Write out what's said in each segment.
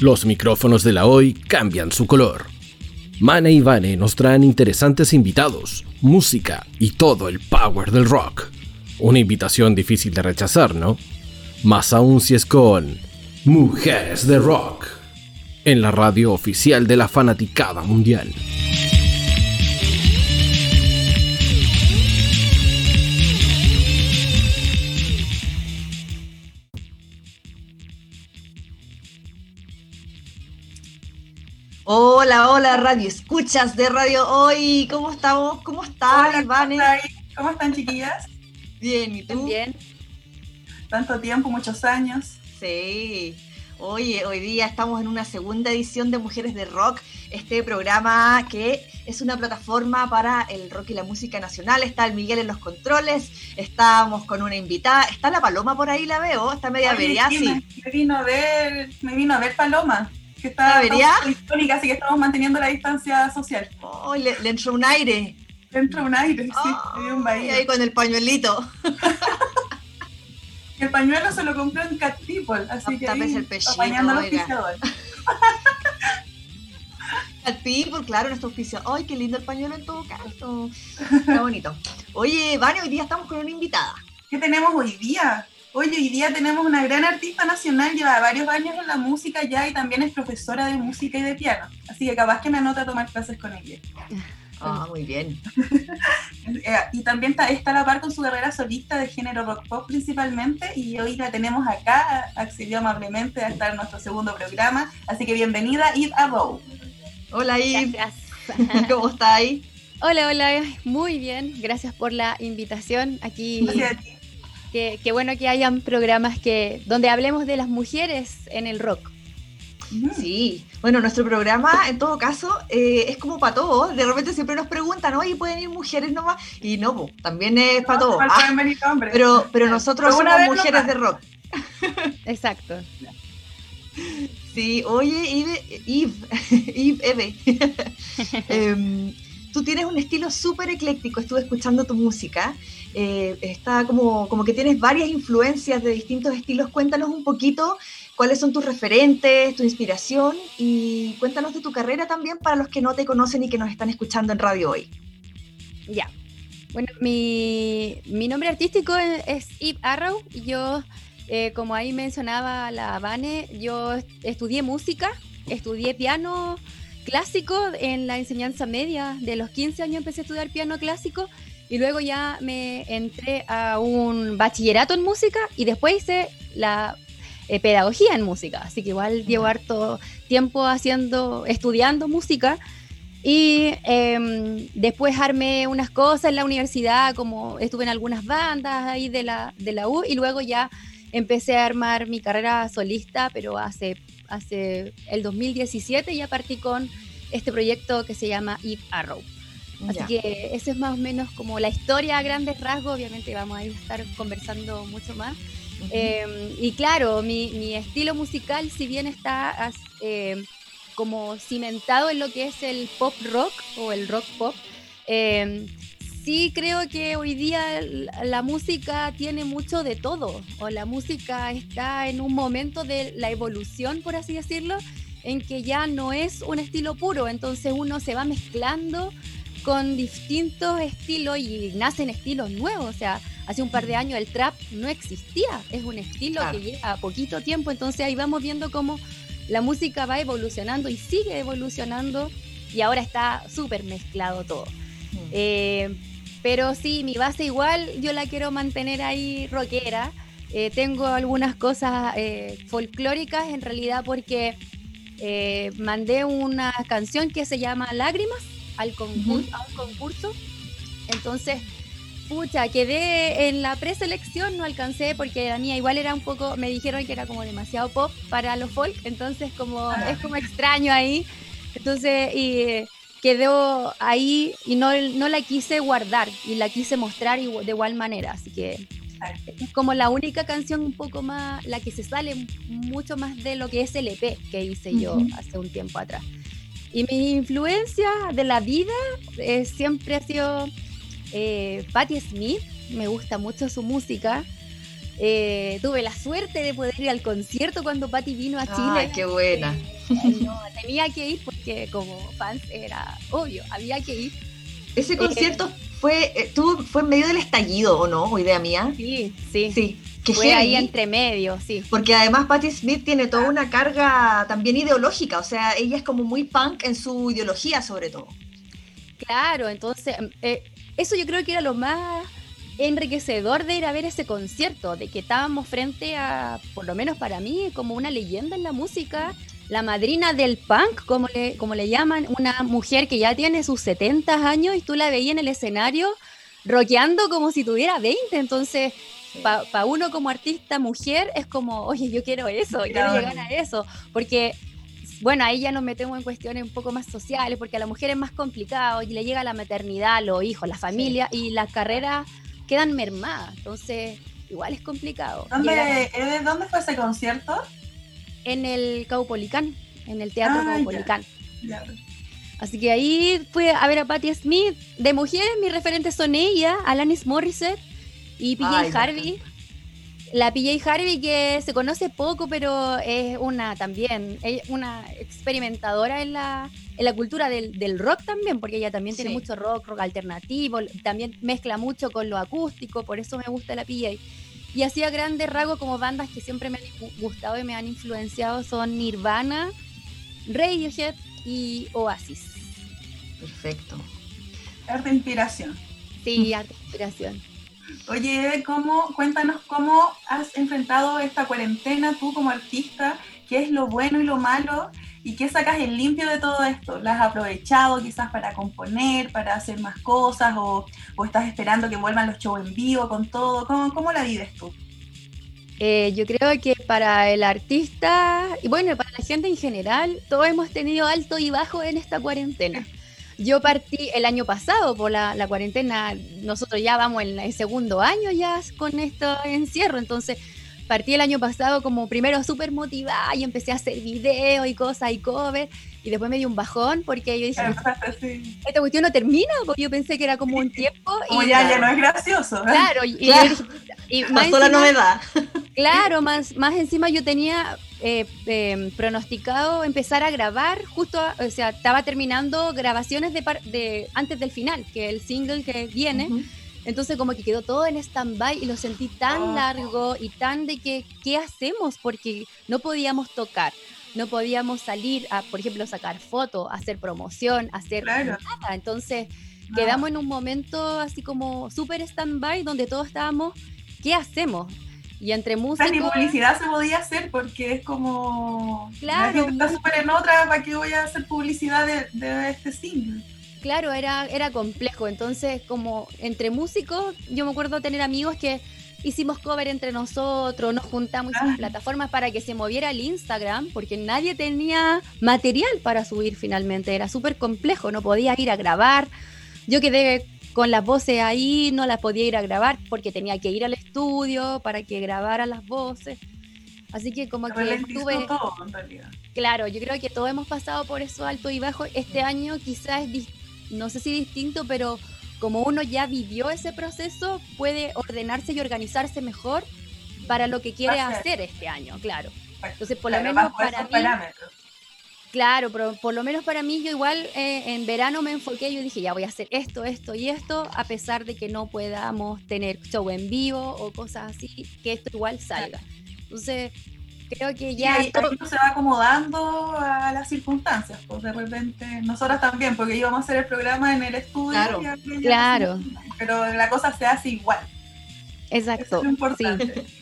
Los micrófonos de la hoy cambian su color. Mane y Vane nos traen interesantes invitados, música y todo el power del rock. Una invitación difícil de rechazar, ¿no? Más aún si es con Mujeres de Rock, en la radio oficial de la fanaticada mundial. Hola, hola, radio escuchas de Radio Hoy. ¿Cómo estamos? ¿Cómo están, Ivane? ¿Cómo están, chiquillas? Bien, ¿y tú? Bien. Tanto tiempo, muchos años. Sí. Oye, hoy día estamos en una segunda edición de Mujeres de Rock, este programa que es una plataforma para el rock y la música nacional. Está el Miguel en los controles, estamos con una invitada. Está la Paloma por ahí, la veo, está media vería, Me, vino a ver, me vino a ver Paloma que está histórica, así que estamos manteniendo la distancia social. Oh, le, entró un aire. Le entró un aire, sí, le dio un baile. ahí con el pañuelito. el pañuelo se lo compró en Cat People, así que ahí, el pechito, apañando los. Cat People, claro, nuestro auspicio. ¡Ay, qué lindo el pañuelo en todo caso! Está bonito. Oye, Vane, hoy día estamos con una invitada. ¿Qué tenemos hoy día? Oye, hoy día tenemos una gran artista nacional, lleva varios años en la música ya y también es profesora de música y de piano. Así que capaz que me anota a tomar clases con ella. Ah, muy bien. Eh, y también está, está a la par con su carrera solista de género rock pop principalmente y hoy la tenemos acá, accedió amablemente a estar en nuestro segundo programa. Así que bienvenida, Eve Abou. Hola Eve. ¿Cómo estáis? Hola, hola, muy bien. Gracias por la invitación aquí. Gracias a ti Qué, bueno que hayan programas que donde hablemos de las mujeres en el rock. Sí, bueno, nuestro programa en todo caso eh, es como para todos. De repente siempre nos preguntan, oye, ¿pueden ir mujeres nomás? Y no, también es para todos. Ah, pero, pero nosotros somos mujeres de rock. Exacto. Sí, oye, Eve, Eve, Eve, em, tú tienes un estilo súper ecléctico, estuve escuchando tu música eh, está como, como que tienes varias influencias de distintos estilos. Cuéntanos un poquito cuáles son tus referentes, tu inspiración y cuéntanos de tu carrera también para los que no te conocen y que nos están escuchando en radio hoy. Ya. Bueno, mi, mi nombre artístico es Eve Arrow. Yo, eh, como ahí mencionaba la Vane, yo estudié música, estudié piano clásico en la enseñanza media. De los 15 años empecé a estudiar piano clásico y luego ya me entré a un bachillerato en música y después hice la eh, pedagogía en música. Así que igual llevo harto tiempo haciendo, estudiando música. Y em, después armé unas cosas en la universidad, como estuve en algunas bandas ahí de la, de la U, y luego ya empecé a armar mi carrera solista, pero hace, hace el 2017 ya partí con este proyecto que se llama Eve Arrow. Así que eso es más o menos como la historia a grandes rasgos, obviamente vamos a estar conversando mucho más. Em, y claro, mi, estilo musical, si bien está em, como cimentado en lo que es el pop rock o el rock pop, em, sí creo que hoy día la, música tiene mucho de todo, o la música está en un momento de la evolución, por así decirlo, en que ya no es un estilo puro, entonces uno se va mezclando con distintos estilos y nacen estilos nuevos. O sea, hace un par de años el trap no existía, es un estilo que lleva poquito tiempo, entonces ahí vamos viendo cómo la música va evolucionando y sigue evolucionando y ahora está súper mezclado todo. Mm. Eh, pero sí, mi base igual yo la quiero mantener ahí rockera. Eh, tengo algunas cosas eh, folclóricas en realidad porque mandé una canción que se llama Lágrimas al concurso, a un concurso. Entonces, pucha, quedé en la preselección, no alcancé porque la mía igual era un poco, me dijeron que era como demasiado pop para los folk, entonces como ah. es como extraño ahí. Entonces, y quedó ahí y no, no la quise guardar y la quise mostrar de igual manera, así que es como la única canción un poco más, la que se sale mucho más de lo que es el EP que hice yo hace un tiempo atrás. Y mi influencia de la vida eh, siempre ha sido eh, Patti Smith, me gusta mucho su música. Eh, tuve la suerte de poder ir al concierto cuando Patti vino a Chile. ¡Ay, qué buena! Eh, no, tenía que ir porque como fans era obvio, había que ir. Ese concierto fue, eh, fue en medio del estallido, ¿o no? ¿O idea mía? Sí, sí. Sí. Que fue ahí entre medio, sí. Porque además Patti Smith tiene toda una carga también ideológica, o sea, ella es como muy punk en su ideología sobre todo. Claro, entonces, eh, eso yo creo que era lo más enriquecedor de ir a ver ese concierto, de que estábamos frente a, por lo menos para mí, como una leyenda en la música, la madrina del punk, como le, como le llaman, una mujer que ya tiene sus 70 años y tú la veías en el escenario rockeando como si tuviera 20, entonces para uno como artista mujer es como, oye, yo quiero eso, quiero llegar a eso, porque bueno, ahí ya nos metemos en cuestiones un poco más sociales, porque a la mujer es más complicado y le llega la maternidad, los hijos, la familia y las carreras quedan mermadas. Entonces, igual es complicado. ¿Dónde, ¿Dónde fue ese concierto? En el Caupolicán, en el Teatro ah, Caupolicán. Así que ahí fui a ver a Patti Smith. De mujeres, mis referentes son ella, Alanis Morissette y PJ Harvey. La PJ Harvey que se conoce poco, pero es una también, una experimentadora en la, en la cultura del, del rock también, porque ella también tiene mucho rock, rock alternativo, también mezcla mucho con lo acústico, por eso me gusta la PJ. Y hacía grandes rasgos como bandas que siempre me han gustado y me han influenciado son Nirvana, Radiohead y Oasis. Perfecto. Arte inspiración. Sí, arte inspiración. Oye, ¿cómo, cuéntanos cómo has enfrentado esta cuarentena tú como artista, qué es lo bueno y lo malo y qué sacas en limpio de todo esto. ¿Las has aprovechado quizás para componer, para hacer más cosas o, estás esperando que vuelvan los shows en vivo con todo? ¿Cómo, la vives tú? Eh, yo creo que para el artista y bueno, para la gente en general, todos hemos tenido alto y bajo en esta cuarentena. Yo partí el año pasado por la, cuarentena, nosotros ya vamos en el segundo año ya con este encierro, entonces partí el año pasado como primero súper motivada y empecé a hacer videos y cosas y covers y después me dio un bajón porque yo dije, esta cuestión no termina, porque yo pensé que era como un tiempo. y ya, ya no es gracioso. Claro, y, más la novedad. Claro, más, más encima yo tenía eh, em, pronosticado empezar a grabar justo, o sea, estaba terminando grabaciones de, de antes del final, que el single que viene. Entonces como que quedó todo en stand-by y lo sentí tan oh. largo y tan de que, ¿qué hacemos? Porque no podíamos tocar, no podíamos salir a, por ejemplo, sacar fotos, hacer promoción, hacer nada. Entonces quedamos en un momento así como súper stand-by donde todos estábamos, ¿qué hacemos? Y entre música. ni publicidad se podía hacer porque es como. Claro. está súper en otra, ¿para qué voy a hacer publicidad de, de este single? Claro, era, era complejo. Entonces, como entre músicos, yo me acuerdo tener amigos que hicimos cover entre nosotros, nos juntamos, hicimos ah. plataformas para que se moviera el Instagram, porque nadie tenía material para subir finalmente. Era súper complejo, no podía ir a grabar. Yo quedé con las voces ahí, no las podía ir a grabar porque tenía que ir al estudio para que grabara las voces. Así que como que estuve... Claro, yo creo que todos hemos pasado por eso alto y bajo. Este año quizás es, no sé si distinto, pero como uno ya vivió ese proceso, puede ordenarse y organizarse mejor para lo que quiere hacer este año, claro. Entonces, por lo menos para mí... Claro, pero por lo menos para mí yo igual eh, en verano me enfoqué, yo dije, ya voy a hacer esto, esto y esto, a pesar de que no podamos tener show en vivo o cosas así, que esto igual salga. Entonces, creo que ya... Y todo se va acomodando a las circunstancias, pues de repente, nosotras también, porque íbamos a hacer el programa en el estudio. Claro, claro. pero la cosa se hace igual. Exacto. es importante.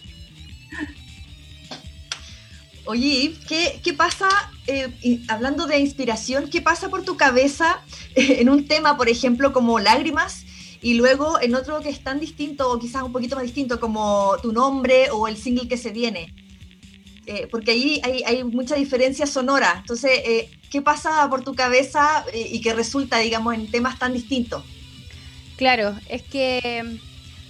Oye, ¿qué, qué pasa, eh, hablando de inspiración, qué pasa por tu cabeza en un tema, por ejemplo, como lágrimas, y luego en otro que es tan distinto, o quizás un poquito más distinto, como tu nombre o el single que se viene? Eh, porque ahí hay, mucha diferencia sonora. Entonces, eh, ¿qué pasa por tu cabeza y qué resulta, digamos, en temas tan distintos? Claro, es que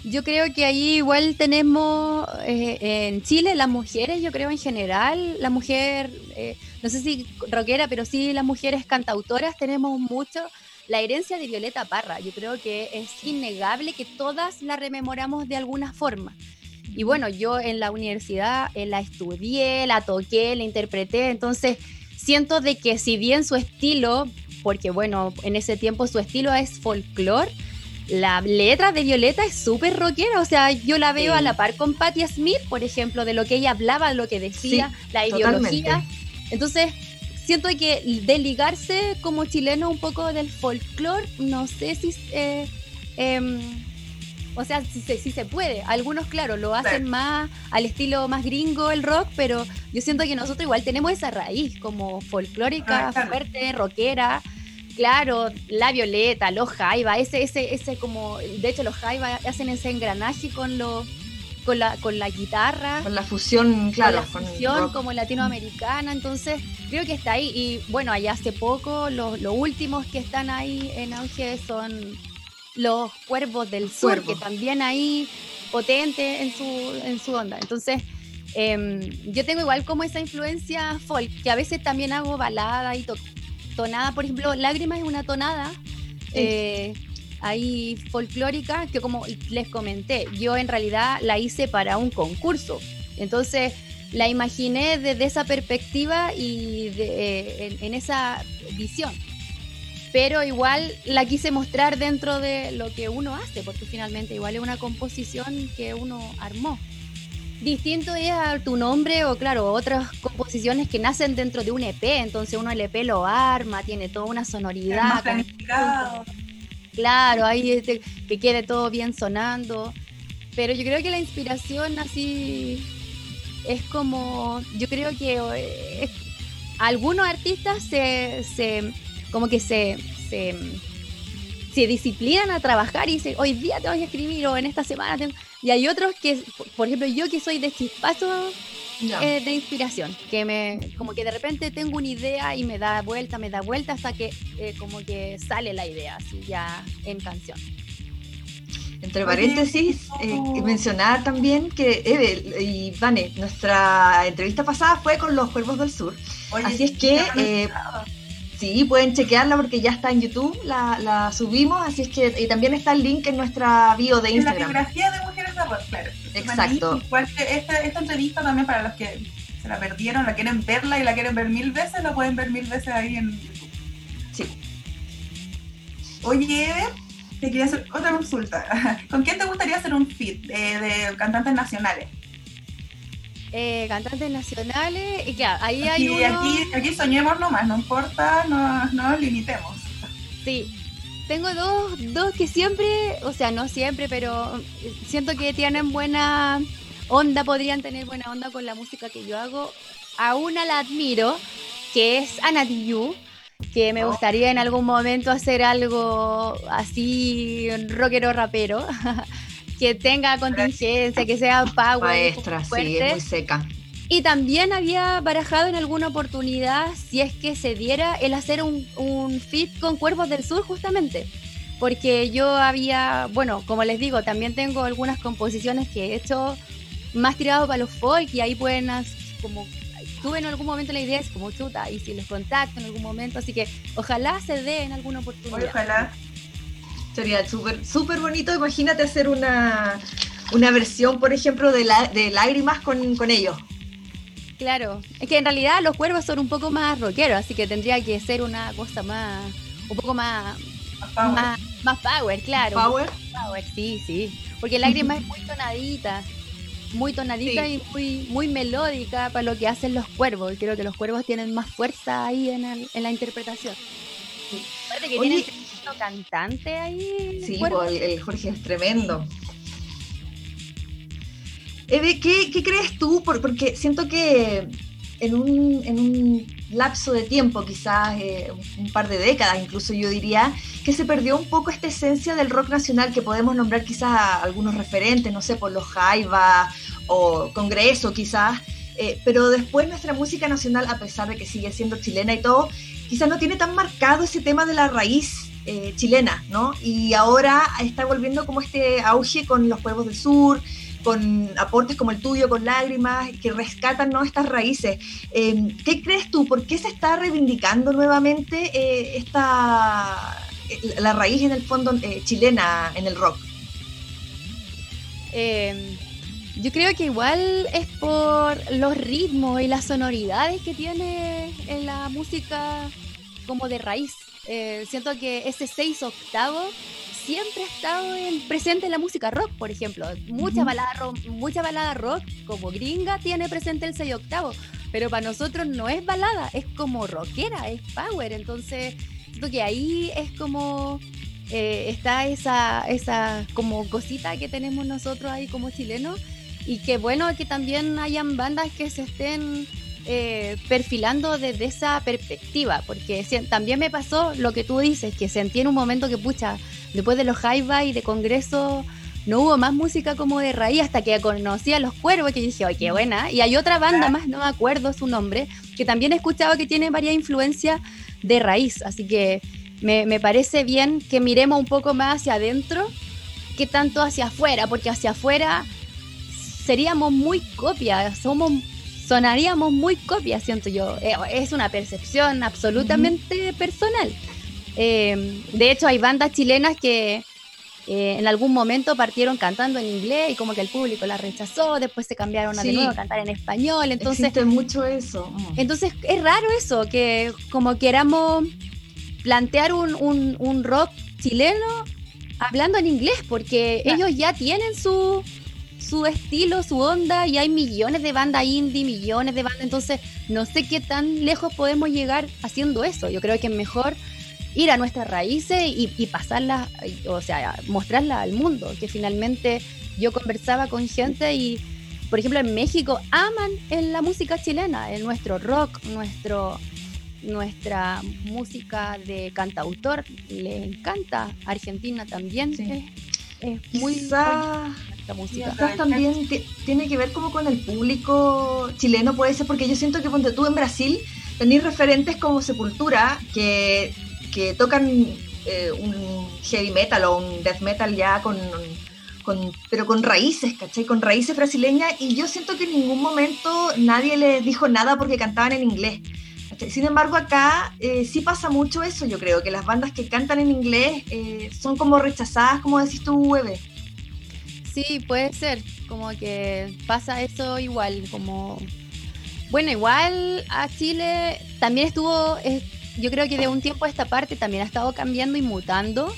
yo creo que ahí igual tenemos eh, en Chile las mujeres, yo creo en general, la mujer, eh, no sé si rockera, pero sí las mujeres cantautoras tenemos mucho la herencia de Violeta Parra. Yo creo que es innegable que todas la rememoramos de alguna forma. Y bueno, yo en la universidad eh, la estudié, la toqué, la interpreté, entonces siento de que si bien su estilo, porque bueno, en ese tiempo su estilo es folclore, la letra de Violeta es súper rockera, o sea, yo la veo a la par con Patti Smith, por ejemplo, de lo que ella hablaba, de lo que decía, la ideología. Entonces, siento que desligarse como chileno un poco del folclore, no sé si... Eh, em, o sea, si se, si se puede. Algunos, claro, lo hacen más al estilo más gringo el rock, pero yo siento que nosotros igual tenemos esa raíz como folclórica, ah, fuerte, rockera. Claro, la violeta, los jaiba, ese, ese, ese como, de hecho los jaiba hacen ese engranaje con los con la, con la guitarra. Con la fusión, claro. Con la fusión como latinoamericana, entonces creo que está ahí. Y bueno, allá hace poco, los, los últimos que están ahí en auge son los cuervos del sur, que también ahí potente en su, en su onda. Entonces, em, yo tengo igual como esa influencia folk, que a veces también hago balada y tonada. Por ejemplo, Lágrimas es una tonada. Eh, ahí folclórica que como les comenté, yo en realidad la hice para un concurso. Entonces la imaginé desde esa perspectiva y eh, en, esa visión. Pero igual la quise mostrar dentro de lo que uno hace, porque finalmente igual es una composición que uno armó. Distinto es a tu nombre o claro, otras composiciones que nacen dentro de un EP, entonces uno el EP lo arma, tiene toda una sonoridad. Claro, ahí este, que quede todo bien sonando. Pero yo creo que la inspiración así es como, yo creo que eh, algunos artistas se, se, como que se, se, se, disciplinan a trabajar y dicen, hoy día tengo que escribir o en esta semana Y hay otros que, por ejemplo, yo que soy de chispazo eh, de inspiración, que me, como que de repente tengo una idea y me da vuelta, me da vuelta hasta que eh, como que sale la idea, así ya en canción. Entre paréntesis, eh, mencionar también que Eve y Vane, nuestra entrevista pasada fue con los Cuervos del Sur. así es que Sí, pueden chequearla porque ya está en YouTube, la, subimos, así es que y también está el link en nuestra bio de Instagram. En la biografía de Mujeres de Rock, claro. Exacto. esta, esta entrevista también para los que se la perdieron, la quieren verla y la quieren ver mil veces, la pueden ver mil veces ahí en YouTube. Sí. Oye, te quería hacer otra consulta. ¿Con quién te gustaría hacer un fit de cantantes nacionales? Eh, cantantes nacionales, y claro, ahí hay y aquí, aquí soñemos nomás, no importa, no, no nos limitemos. Sí, tengo dos, dos que siempre, o sea, no siempre, pero siento que tienen buena onda, podrían tener buena onda con la música que yo hago. A una la admiro, que es Ana Diyu, que me oh. gustaría en algún momento hacer algo así rockero rapero. que tenga contingencia, que sea power. Maestra, sí, es muy seca. Y también había barajado en alguna oportunidad, si es que se diera, el hacer un, un fit con Cuervos del Sur, justamente. Porque yo había, bueno, como les digo, también tengo algunas composiciones que he hecho más tirado para los folk y ahí pueden, como, tuve en algún momento la idea, es como chuta, y si les contacto en algún momento, así que ojalá se dé en alguna oportunidad. Ojalá. Sería súper súper bonito. Imagínate hacer una, una versión, por ejemplo, de, la, de lágrimas con, con ellos. Claro, es que en realidad los cuervos son un poco más rockeros, así que tendría que ser una cosa más, un poco más, más power, claro. Power. power, sí, sí. Porque lágrimas es muy tonadita, muy tonadita y muy, muy melódica para lo que hacen los cuervos. Creo que los cuervos tienen más fuerza ahí en, el, en la interpretación. Sí. Tienen cantante ahí. Sí, el, Jorge es tremendo. Eve, ¿qué, crees tú? porque siento que en un, en un lapso de tiempo, quizás eh, un par de décadas, incluso yo diría, que se perdió un poco esta esencia del rock nacional que podemos nombrar quizás algunos referentes, no sé, por los Jaiba o Congreso quizás, eh, pero después nuestra música nacional, a pesar de que sigue siendo chilena y todo, quizás no tiene tan marcado ese tema de la raíz eh, chilena, ¿no? Y ahora está volviendo como este auge con los pueblos del sur, con aportes como el tuyo, con lágrimas, que rescatan ¿no? estas raíces. Em, ¿Qué crees tú? ¿Por qué se está reivindicando nuevamente eh, esta, la raíz en el fondo eh, chilena en el rock? Em, Yo creo que igual es por los ritmos y las sonoridades que tiene en la música como de raíz. Eh, siento que ese seis octavo siempre ha estado en, presente en la música rock, por ejemplo. Mucha, balada rock, mucha balada rock, como gringa, tiene presente el 6 octavo. Pero para nosotros no es balada, es como rockera, es power. Entonces, siento que ahí es como eh, está esa, esa como cosita que tenemos nosotros ahí como chilenos. Y que bueno que también hayan bandas que se estén eh, perfilando desde esa perspectiva, porque también me pasó lo que tú dices, que sentí en un momento que, pucha, después de los high y de congreso, no hubo más música como de raíz hasta que conocí a los cuervos, que dije, oye, qué buena. Y hay otra banda más, no me acuerdo su nombre, que también he escuchado que tiene varias influencias de raíz, así que me, me parece bien que miremos un poco más hacia adentro que tanto hacia afuera, porque hacia afuera seríamos muy copias, somos sonaríamos muy copias, siento yo. Eh, es una percepción absolutamente personal. Eh, de hecho, hay bandas chilenas que eh, en algún momento partieron cantando en inglés y como que el público la rechazó, después se cambiaron a de nuevo a cantar en español. Entonces, Existe mucho eso. Mm. Entonces, es raro eso, que como queramos plantear un, un rock chileno hablando en inglés, porque ellos ya tienen su su estilo, su onda, y hay millones de bandas indie, millones de bandas, entonces no sé qué tan lejos podemos llegar haciendo eso. Yo creo que es mejor ir a nuestras raíces y, y pasarlas, o sea, mostrarlas al mundo, que finalmente yo conversaba con gente y, por ejemplo, en México aman en la música chilena, en nuestro rock, nuestro nuestra música de cantautor, le encanta. Argentina también es, muy música. también tiene que ver como con el público chileno, puede ser, porque yo siento que cuando tú en Brasil tenés referentes como Sepultura que, que tocan eh, un heavy metal o un death metal ya con, con, pero con raíces, ¿cachai? Con raíces brasileñas y yo siento que en ningún momento nadie les dijo nada porque cantaban en inglés. Sin embargo, acá eh, sí pasa mucho eso, yo creo, que las bandas que cantan en inglés eh, son como rechazadas, como decís tú, Webe. Sí, puede ser, como que pasa eso igual, como... Bueno, igual a Chile también estuvo, yo creo que de un tiempo a esta parte también ha estado cambiando y mutando.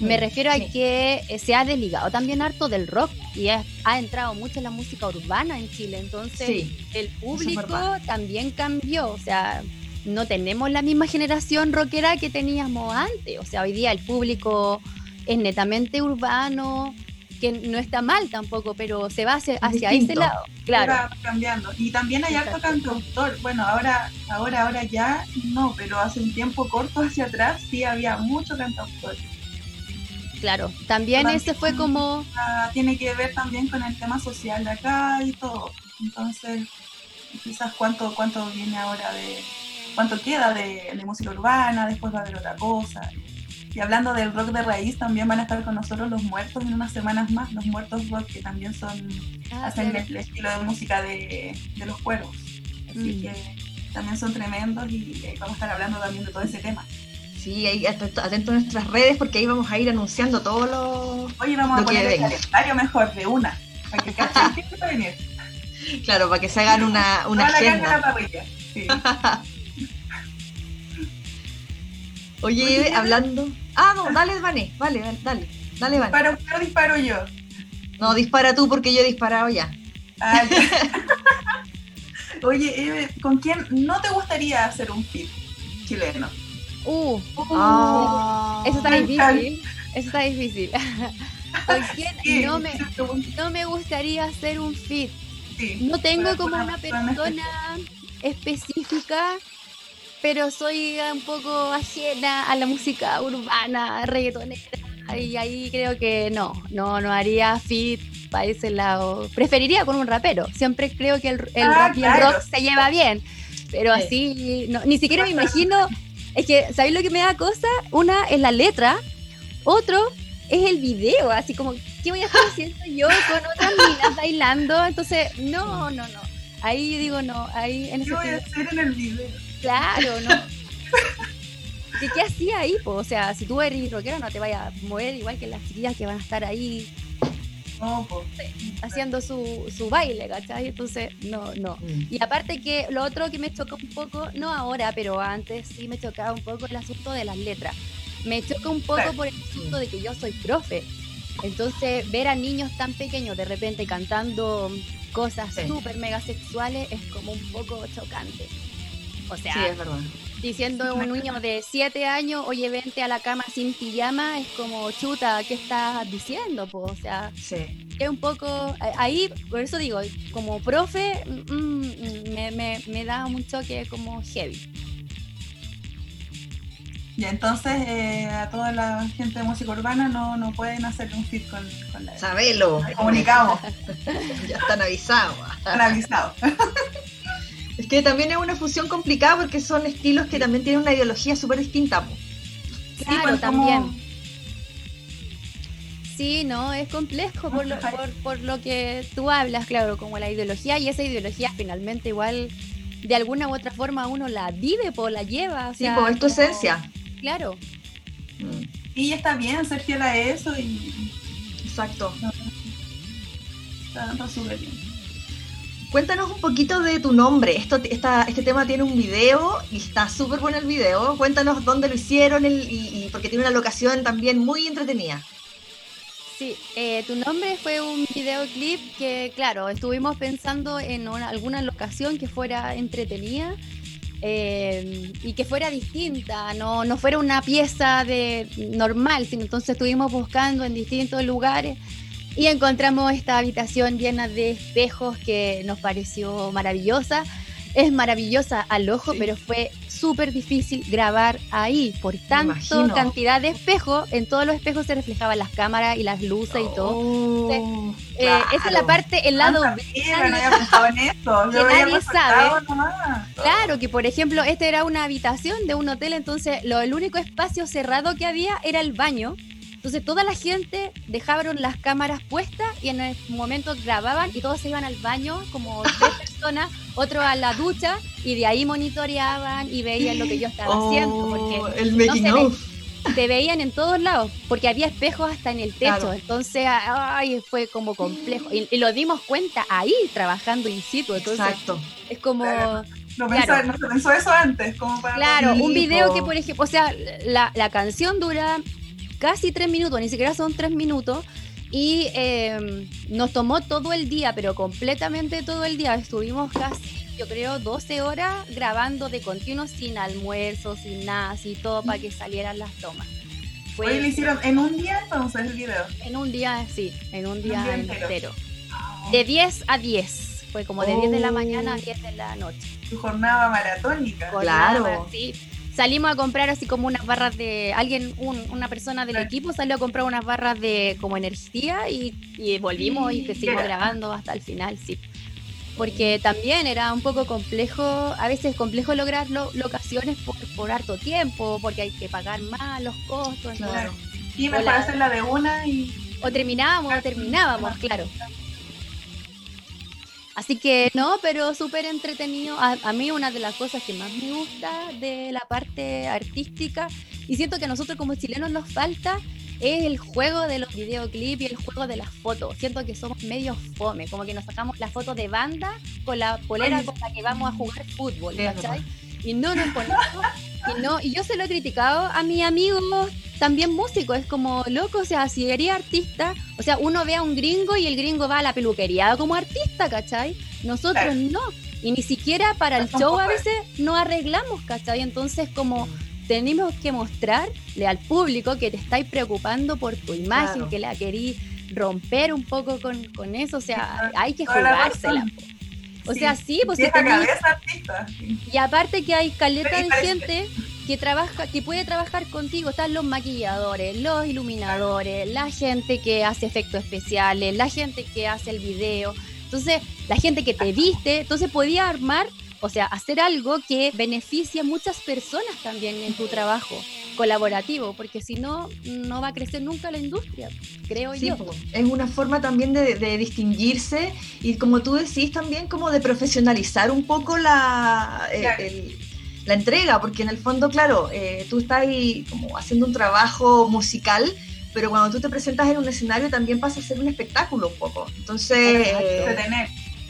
Me mm, refiero a que eh, se ha desligado también harto del rock y ha, entrado mucho en la música urbana en Chile. Entonces, el público también cambió. O sea, no tenemos la misma generación rockera que teníamos antes. O sea, hoy día el público es netamente urbano, que no está mal tampoco, pero se va hacia, hacia ese lado. Claro. Va cambiando. Y también hay harto cantautor. Bueno, ahora, ahora, ahora ya no, pero hace un tiempo corto hacia atrás sí había mucho cantautor. Claro, también, ese fue como... tiene que ver también con el tema social de acá y todo. Entonces, quizás cuánto, cuánto viene ahora de... cuánto queda de, de música urbana, después va a haber otra cosa. Y hablando del rock de raíz, también van a estar con nosotros los muertos en unas semanas más, los muertos rock que también son, ah, hacen el, estilo de música de, los cuervos. Así mm. que también son tremendos y vamos a estar hablando también de todo ese tema. Sí, ahí atento, a nuestras redes porque ahí vamos a ir anunciando todos los. Oye, vamos a poner el calendario mejor de una, para que cachen venir. Claro, para que se hagan una, una agenda. La sí. Oye, hablando. Ah, no, dale, Vane, vale, dale, dale, Vane. Disparo, disparo yo. No, dispara tú porque yo he disparado ya. Ah, Oye, ¿con quién no te gustaría hacer un fit chileno? Uh, uh eso está difícil. Eso está difícil. ¿Con quién no, me, no me gustaría hacer un fit? no tengo como una persona específica pero soy un poco ajena a la música urbana, reggaetonera, y ahí creo que no, no, no haría fit para ese lado. Preferiría con un rapero, siempre creo que el, ah, rap y el rock se lleva bien, pero así, ni siquiera me imagino, es que, ¿sabéis lo que me da cosa? Una es la letra, otro es el video, así como, ¿qué voy a estar haciendo yo con otras niñas bailando? Entonces, no, no, no. Ahí digo no, ahí en ese ¿Qué voy a hacer en el video? Claro, ¿no? ¿Qué, ¿Qué hacía ahí? Po? O sea, si tú eres rockero no te vayas a mover igual que las chiquillas que van a estar ahí No, haciendo su, su baile, ¿cachai? Entonces, no, no. Mm. Y aparte que lo otro que me choca un poco, no ahora, pero antes sí me chocaba un poco el asunto de las letras. Me choca un poco Claro. por el asunto de que yo soy profe. Entonces, ver a niños tan pequeños de repente cantando cosas Sí. súper mega sexuales es como un poco chocante. O sea, Sí, es verdad. diciendo a un niño de 7 años, oye, vente a la cama sin pijama, es como, chuta, ¿qué estás diciendo? po? O sea, Sí. es un poco ahí por eso digo como profe mm, mm, me, me- me da un choque como heavy Y entonces eh, a toda la gente de música urbana no, no pueden hacer un fit con, con la Sabelo. Comunicamos, Ya están avisados. están avisados. Es que también es una fusión complicada porque son estilos que también tienen una ideología súper distinta. po. claro pues, como- también sí no es complejo por lo, por, por lo que tú hablas claro como la ideología y esa ideología finalmente igual de alguna u otra forma uno la vive o la lleva o Sí, sea, pues es tu como- esencia. claro Mm, Y está bien ser fiel a eso y Exacto. está, está súper bien. Cuéntanos un poquito de tu nombre. Esto, esta, este tema tiene un video y está súper bueno el video. Cuéntanos dónde lo hicieron y, porque tiene una locación también muy entretenida. Sí, eh, tu nombre fue un videoclip que, claro, estuvimos pensando en una- alguna locación que fuera entretenida eh, y que fuera distinta, no, no fuera una pieza de normal, sino entonces estuvimos buscando en distintos lugares y encontramos esta habitación llena de espejos que nos pareció maravillosa. Es maravillosa al ojo, Sí. pero fue súper difícil grabar ahí por tanto cantidad de espejos. En todos los espejos se reflejaban las cámaras y las luces y todo. Oh, Eh, esa es la claro. parte, el lado Ah, no en eso. que Yo nadie sabe. nomás. Claro, que por ejemplo, esta era una habitación de un hotel, entonces lo, el único espacio cerrado que había era el baño. Entonces toda la gente dejaron las cámaras puestas y en el momento grababan y todos se iban al baño, como tres personas, otros a la ducha y de ahí monitoreaban y veían lo que yo estaba haciendo. Oh, Porque el no se ve. te veían en todos lados, porque había espejos hasta en el techo, Claro. entonces ay, fue como complejo. Y, y lo dimos cuenta ahí, trabajando in situ, entonces Exacto. es como, Claro. No, Claro. pensó, no se pensó eso antes, como para... claro, un video que por ejemplo, o sea, la, la canción dura casi tres minutos, ni siquiera son tres minutos. Y eh, nos tomó todo el día, pero completamente todo el día. Estuvimos casi, yo creo, 12 horas grabando de continuo sin almuerzo, sin nada, así todo para que salieran las tomas. Fue Hoy lo hicieron en un día entonces el video. en un día, sí, en un día, día entero. entero. De 10 a 10. Fue como de 10 de la Oh. mañana a 10 de la noche. Su jornada maratónica. Claro. más, sí. Salimos a comprar así como unas barras de. Alguien, un- una persona del Claro. equipo salió a comprar unas barras de como energía y, y volvimos y que seguimos era. grabando hasta el final, sí. Porque también era un poco complejo, a veces complejo lograr lo- locaciones por, por harto tiempo, porque hay que pagar más los costos. Claro. Y mejor Hola. hacerla de una y... o terminábamos o terminábamos, claro. Así que no, pero súper entretenido. A, a mí una de las cosas que más me gusta de la parte artística, y siento que a nosotros como chilenos nos falta, es el juego de los videoclips y el juego de las fotos. Siento que somos medio fome, como que nos sacamos la foto de banda con la polera Ay. con la que vamos a jugar fútbol, ¿cachai? Y no nos ponemos, y no, y yo se lo he criticado a mis amigos también músicos, es como loco, o sea, si eres artista, o sea, uno ve a un gringo y el gringo va a la peluquería como artista, ¿cachai? Nosotros Claro. no, y ni siquiera para el show a es. veces no arreglamos, ¿cachai? Entonces como tenemos que mostrarle al público que te estáis preocupando por tu imagen, Claro. que la querís romper un poco con, con eso, o sea, hay que jugársela. O sea, sí, pues Vieja tenés- cabeza artista. y aparte que hay caleta de gente que trabaja, que puede trabajar contigo. Están los maquilladores, los iluminadores, la gente que hace efectos especiales, la gente que hace el video. Entonces, la gente que te viste. Entonces, podía armar, o sea, hacer algo que beneficie a muchas personas también en tu trabajo colaborativo, porque si no, no va a crecer nunca la industria, creo Sí, yo. es una forma también de, de distinguirse y como tú decís también como de profesionalizar un poco la, eh, Claro. el- la entrega, porque en el fondo, claro, eh, tú estás ahí como haciendo un trabajo musical, pero cuando tú te presentas en un escenario también pasa a ser un espectáculo un poco. Entonces, Entretener.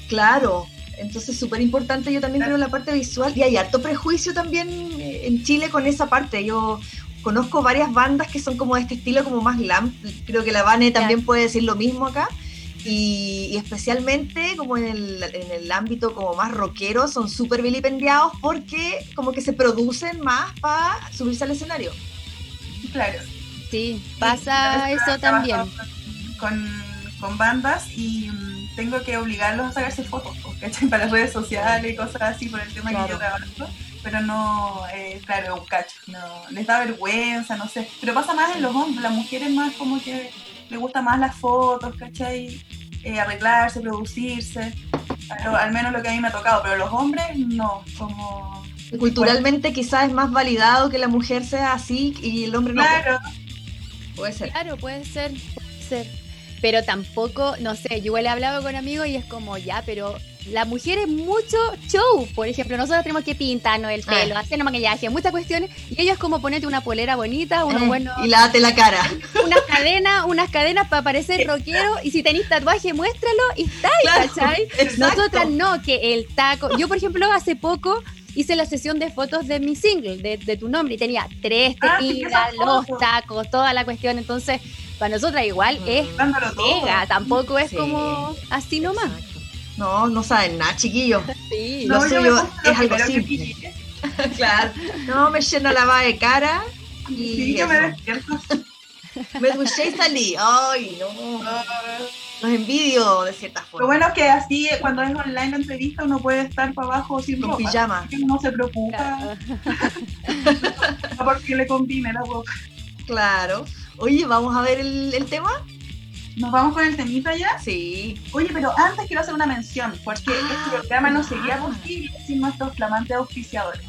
claro, entonces súper importante yo también creo la parte visual y hay harto prejuicio también eh, en Chile con esa parte. Yo conozco varias bandas que son como de este estilo como más glam, creo que la Vane también puede decir lo mismo acá. Y, y especialmente como en el, en el ámbito como más rockero son súper vilipendiados porque como que se producen más para subirse al escenario. Claro. Sí, Sí, pasa he eso también. Con, con bandas y tengo que obligarlos a sacarse fotos, ¿cachai? Para las redes sociales y cosas así por el tema que yo trabajo. Pero no, eh, claro, un cacho, no, les da vergüenza, no sé. Pero pasa más en los hombres, las mujeres más como que les gusta más las fotos, ¿cachai? Eh, arreglarse, producirse, al menos lo que a mí me ha tocado, pero los hombres no, como... Culturalmente quizás es más validado que la mujer sea así y el hombre no. Claro, Puede ser. Claro, puede ser, puede ser. Pero tampoco, no sé, yo igual he hablado con amigos y es como, ya, pero la mujer es mucho show. Por ejemplo, nosotros tenemos que pintarnos el pelo, Ah. hacernos maquillaje, muchas cuestiones. Y ellos como ponerte una polera bonita, unos Eh, buenos, Y lávate la cara. unas cadenas, unas cadenas para parecer rockero. Y si tenéis tatuaje, muéstralo y está ahí, Claro, ¿cachai? exacto. Nosotras no, que el taco. Yo, por ejemplo, hace poco hice la sesión de fotos de mi single, de, de tu nombre, y tenía tres Ah, sí, tequilas, los tacos, toda la cuestión. Entonces, para nosotras igual es pega, tampoco es Sí. como así nomás. No, no saben nada, chiquillos. Sí. Lo yo suyo lo es algo simple. Claro. No, me lleno la va de cara y Sí, yo me despierto. me duché y salí. Ay, no. Los envidio de cierta Lo forma. bueno es que así, cuando es online la entrevista, uno puede estar para abajo sin Con ropa. pijama. Uno se preocupa no porque le combine la ropa. Claro. Oye, ¿vamos a ver el, el tema? Nos vamos con el temita ya. Sí. Oye, pero antes quiero hacer una mención, porque Ah, este programa no sería posible sin nuestros flamantes auspiciadores.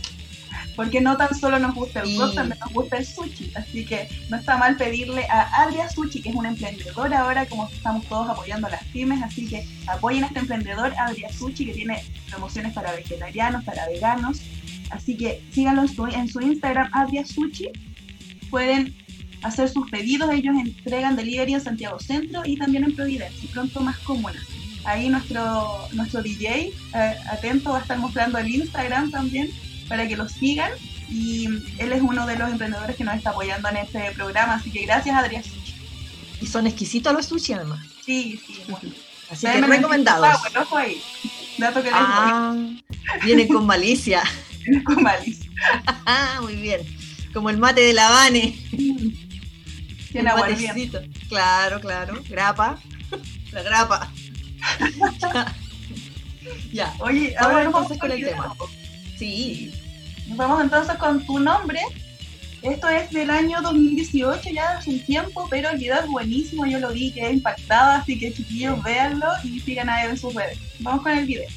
Porque no tan solo nos gusta el Sí. rock, también nos gusta el sushi. Así que no está mal pedirle a Adria Sushi, que es un emprendedor ahora, como estamos todos apoyando a las pymes. Así que apoyen a este emprendedor, Adria Sushi, que tiene promociones para vegetarianos, para veganos. Así que síganlo en su, en su Instagram, Adria Sushi. Pueden hacer sus pedidos. Ellos entregan delivery en Santiago Centro y también en Providencia, y pronto más comunas. Ahí nuestro, nuestro DJ, eh, atento, va a estar mostrando el Instagram también para que lo sigan. Y él es uno de los emprendedores que nos está apoyando en este programa. Así que gracias, Adrián. Y son exquisitos los sushi además. Sí, sí, bueno. Así que recomendados. Power, ojo ahí. Dato que les Ah, vienen con malicia. doy con malicia. Ah, muy bien. Como el mate de la Vane. Tiene. Claro, claro. Grapa. La grapa. ya. Oye, Vamos ahora entonces con el tema. Sí. Nos vamos entonces con tu nombre. Esto es del año 2018, ya hace un tiempo, pero el video es buenísimo. Yo lo vi, quedé impactada, así que chiquillos, véanlo y sigan a él en sus redes. Vamos con el video.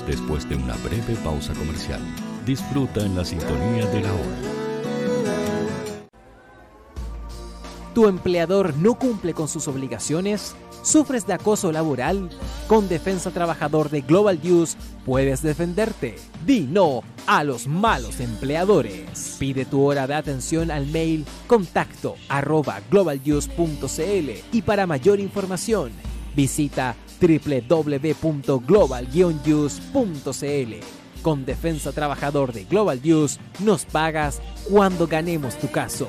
Después de una breve pausa comercial. Disfruta en la sintonía de la hora. ¿Tu empleador no cumple con sus obligaciones? ¿Sufres de acoso laboral? Con Defensa Trabajador de Global News puedes defenderte. Di no a los malos empleadores. Pide tu hora de atención al mail contacto arroba globalnews.cl y para mayor información visita www.global Con Defensa Trabajador de Global News nos pagas cuando ganemos tu caso.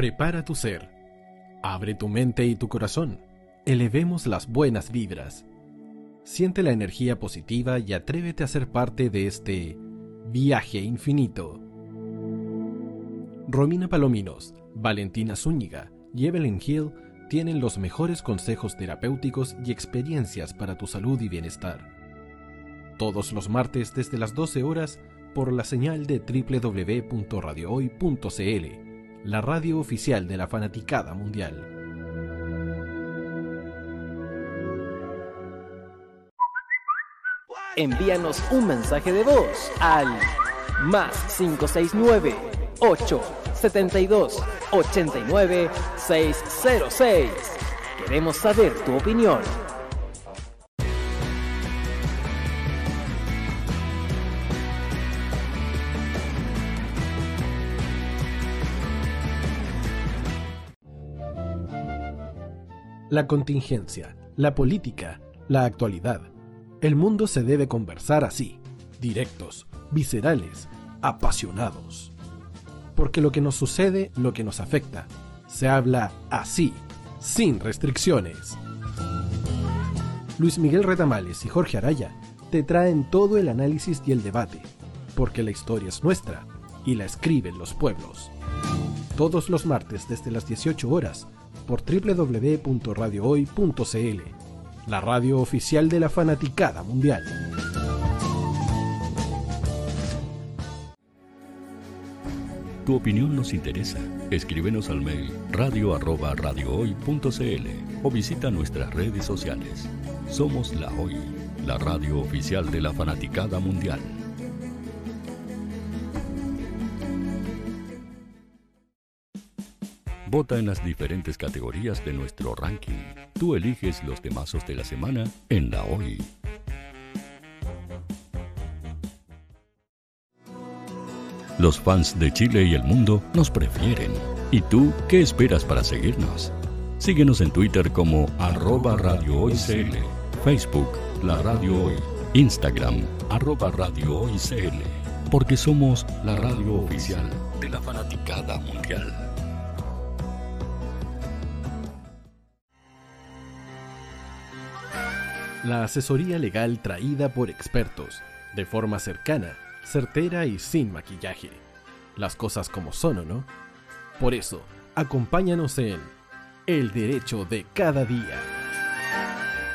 Prepara tu ser. Abre tu mente y tu corazón. Elevemos las buenas vibras. Siente la energía positiva y atrévete a ser parte de este viaje infinito. Romina Palominos, Valentina Zúñiga y Evelyn Hill tienen los mejores consejos terapéuticos y experiencias para tu salud y bienestar. Todos los martes desde las 12 horas por la señal de www.radiohoy.cl, la radio oficial de la fanaticada mundial. Envíanos un mensaje de voz al más 569 872 89 606. Queremos saber tu opinión. La contingencia, la política, la actualidad. El mundo se debe conversar así, directos, viscerales, apasionados porque lo que nos sucede, lo que nos afecta, se habla así, sin restricciones. Luis Miguel Retamales y Jorge Araya te traen todo el análisis y el debate, porque la historia es nuestra y la escriben los pueblos. Todos los martes desde las 18 horas por www.radiohoy.cl, la radio oficial de la fanaticada mundial. Tu opinión nos interesa. Escríbenos al mail radio arroba o visita nuestras redes sociales. Somos La Hoy, la radio oficial de la fanaticada mundial. Vota en las diferentes categorías de nuestro ranking. Tú eliges los temazos de la semana en La Hoy. Los fans de Chile y el mundo nos prefieren. ¿Y tú qué esperas para seguirnos? Síguenos en Twitter como arroba Radio Hoy CL, Facebook La Radio Hoy, Instagram arroba Radio Hoy CL, porque somos la radio oficial de la fanaticada mundial. La asesoría legal traída por expertos, de forma cercana certera y sin maquillaje. Las cosas como son, ¿o no? Por eso, acompáñanos en El Derecho de Cada Día.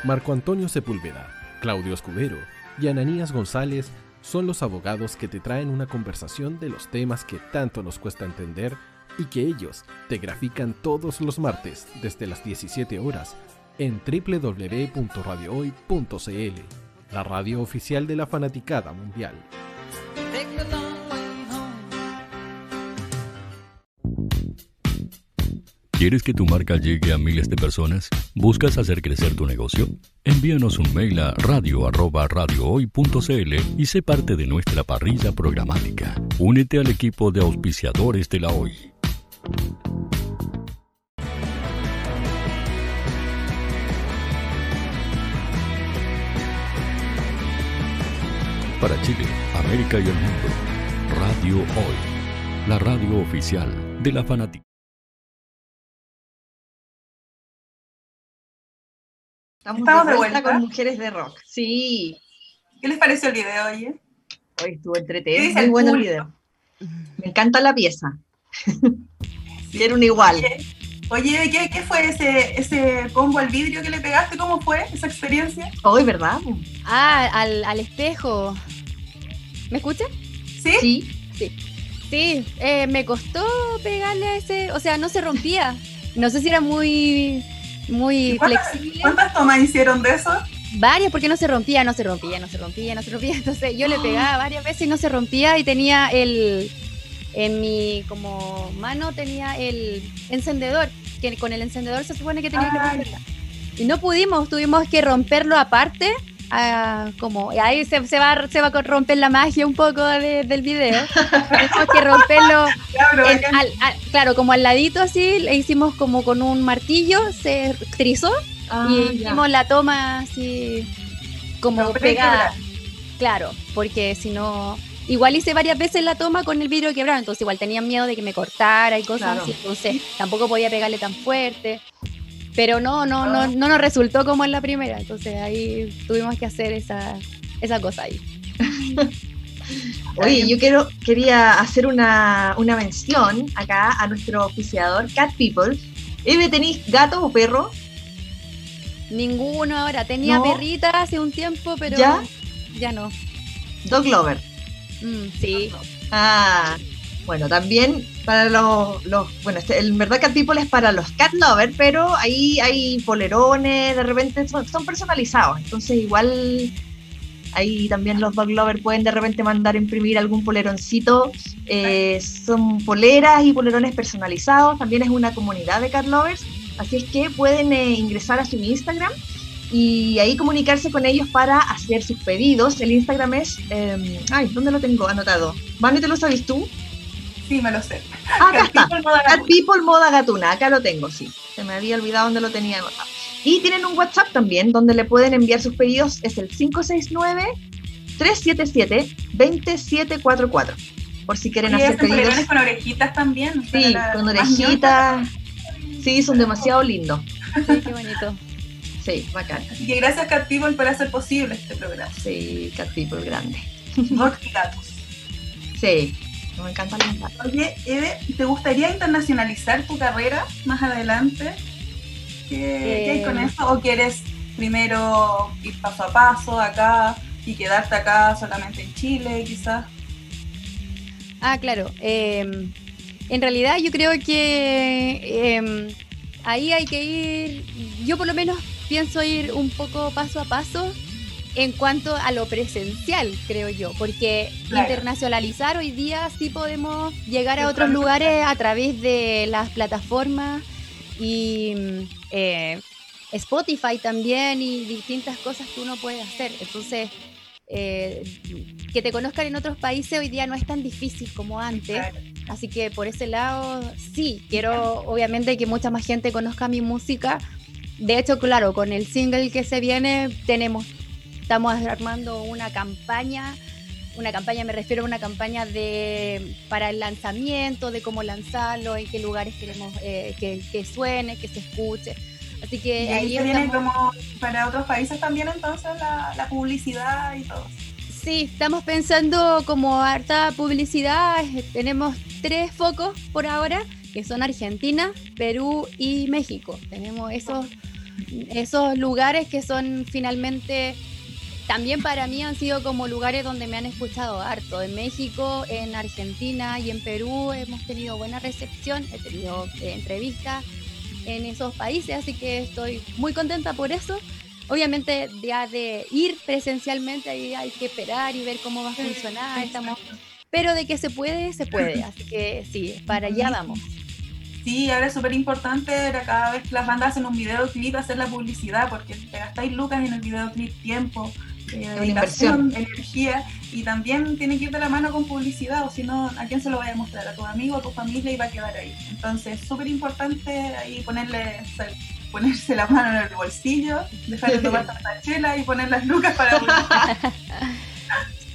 Marco Antonio Sepúlveda, Claudio Escudero y Ananías González son los abogados que te traen una conversación de los temas que tanto nos cuesta entender y que ellos te grafican todos los martes desde las 17 horas en www.radiohoy.cl, la radio oficial de la fanaticada mundial. ¿Quieres que tu marca llegue a miles de personas? ¿Buscas hacer crecer tu negocio? Envíanos un mail a radio@radiohoy.cl y sé parte de nuestra parrilla programática. Únete al equipo de auspiciadores de la Hoy. Para Chile, América y el mundo. Radio Hoy, la radio oficial de la fanática. Estamos, Estamos de de vuelta con Mujeres de Rock. Sí, ¿Qué les pareció el video, oye? hoy estuvo ¿Qué entretenido. Muy el bueno el video. Me encanta la pieza. Quiero un igual. Oye, Oye, ¿qué, qué fue ese, ese combo al vidrio que le pegaste? ¿Cómo fue esa experiencia? Hoy, ¿verdad? Ah, al, al espejo. ¿Me escuchas? ¿Sí? Sí. Sí, eh, me costó pegarle a ese, o sea, no se rompía. No sé si era muy, muy ¿Y cuántas- flexible. ¿Cuántas tomas hicieron de eso? Varias, porque no se rompía, no se rompía, no se rompía, no se rompía. Entonces yo le pegaba varias veces y no se rompía y tenía el, en mi como mano tenía el encendedor, que con el encendedor se supone que tenía que romperla. Y no pudimos, tuvimos que romperlo aparte. Ah, como y ahí se, se va se va a romper la magia un poco de- del video tuvimos que romperlo en- al- al- claro como al ladito así le hicimos como con un martillo se trizó Ah, y ya. hicimos la toma así como y pegada. Claro, porque si no. Igual hice varias veces la toma con el vidrio quebrado, entonces igual tenían miedo de que me cortara y cosas Claro. así, entonces tampoco podía pegarle tan fuerte. Pero no, no, no, no nos resultó como en la primera, entonces ahí tuvimos que hacer esa, esa cosa ahí. Oye, yo quiero, quería hacer una, una mención acá a nuestro oficiador Cat People. Eve, ¿tenéis gato o perro? Ninguno ahora, tenía No. perrita hace un tiempo, pero ¿Ya? ya no. Dog lover. Mm, sí, Ah, bueno, también para los, los bueno, este, en verdad Cat People es para los cat lovers, pero ahí hay polerones, de repente son, son personalizados, entonces igual ahí también los dog lovers pueden de repente mandar imprimir algún poleroncito, eh, son poleras y polerones personalizados, también es una comunidad de cat lovers, así es que pueden eh, ingresar a su Instagram y ahí comunicarse con ellos para hacer sus pedidos. El Instagram es, eh, ay, ¿dónde lo tengo anotado? Vane, ¿te lo sabes tú? Sí, me lo sé. Ah, acá está. People Moda Cat People Moda Gatuna, acá lo tengo, sí. Se me había olvidado dónde lo tenía anotado. Y tienen un WhatsApp también donde le pueden enviar sus pedidos, es el 569-377-2744. Por si quieren Y hacer pedidos. con orejitas también. Sí, la- con orejitas. Sí, son demasiado lindos. sí, qué bonito. Sí, bacán. Así que gracias Cat People por hacer posible este programa. Sí, Cat People grande. Y gatos. Sí, me encantan los gatos. Oye, Eve, ¿te gustaría internacionalizar tu carrera más adelante? ¿Qué, qué hay con Eh. eso? ¿O quieres primero ir paso a paso acá y quedarte acá solamente en Chile, quizás? Ah, claro. eh, en realidad yo creo que eh, ahí hay que ir, yo por lo menos pienso ir un poco paso a paso en cuanto a lo presencial, creo yo, porque Claro. internacionalizar hoy día sí podemos llegar a otros lugares a través de las plataformas y mm, eh, Spotify también y distintas cosas que uno puede hacer. Entonces, eh, que te conozcan en otros países hoy día no es tan difícil como antes. Claro. Así que por ese lado, sí, quiero obviamente que mucha más gente conozca mi música. De hecho, claro, con el single que se viene, tenemos, estamos armando una campaña. Una campaña, me refiero a una campaña de para el lanzamiento, de cómo lanzarlo, en qué lugares queremos eh, que, que suene, que se escuche. Así que Y ahí ahí viene estamos- como para otros países también entonces la, la publicidad y todo. Sí, estamos pensando como harta publicidad. Tenemos tres focos por ahora, que son Argentina, Perú y México. Tenemos esos, esos lugares que son finalmente, también para mí han sido como lugares donde me han escuchado harto. En México, en Argentina y en Perú hemos tenido buena recepción, he tenido eh, entrevistas en esos países, así que estoy muy contenta por eso. Obviamente ya de ir presencialmente ahí hay que esperar y ver cómo va a funcionar, estamos, pero de que se puede, se puede, así que sí, para allá vamos. Sí, ahora es súper importante cada vez que las bandas hacen un videoclip hacer la publicidad porque te gastáis lucas en el videoclip, tiempo, dedicación, energía y también tiene que ir de la mano con publicidad o si no, ¿a quién se lo vaya a mostrar? A tu amigo, a tu familia y va a quedar ahí. Entonces, súper importante ahí ponerle, ponerse la mano en el bolsillo, dejar de tomar tanta chela y poner las lucas para.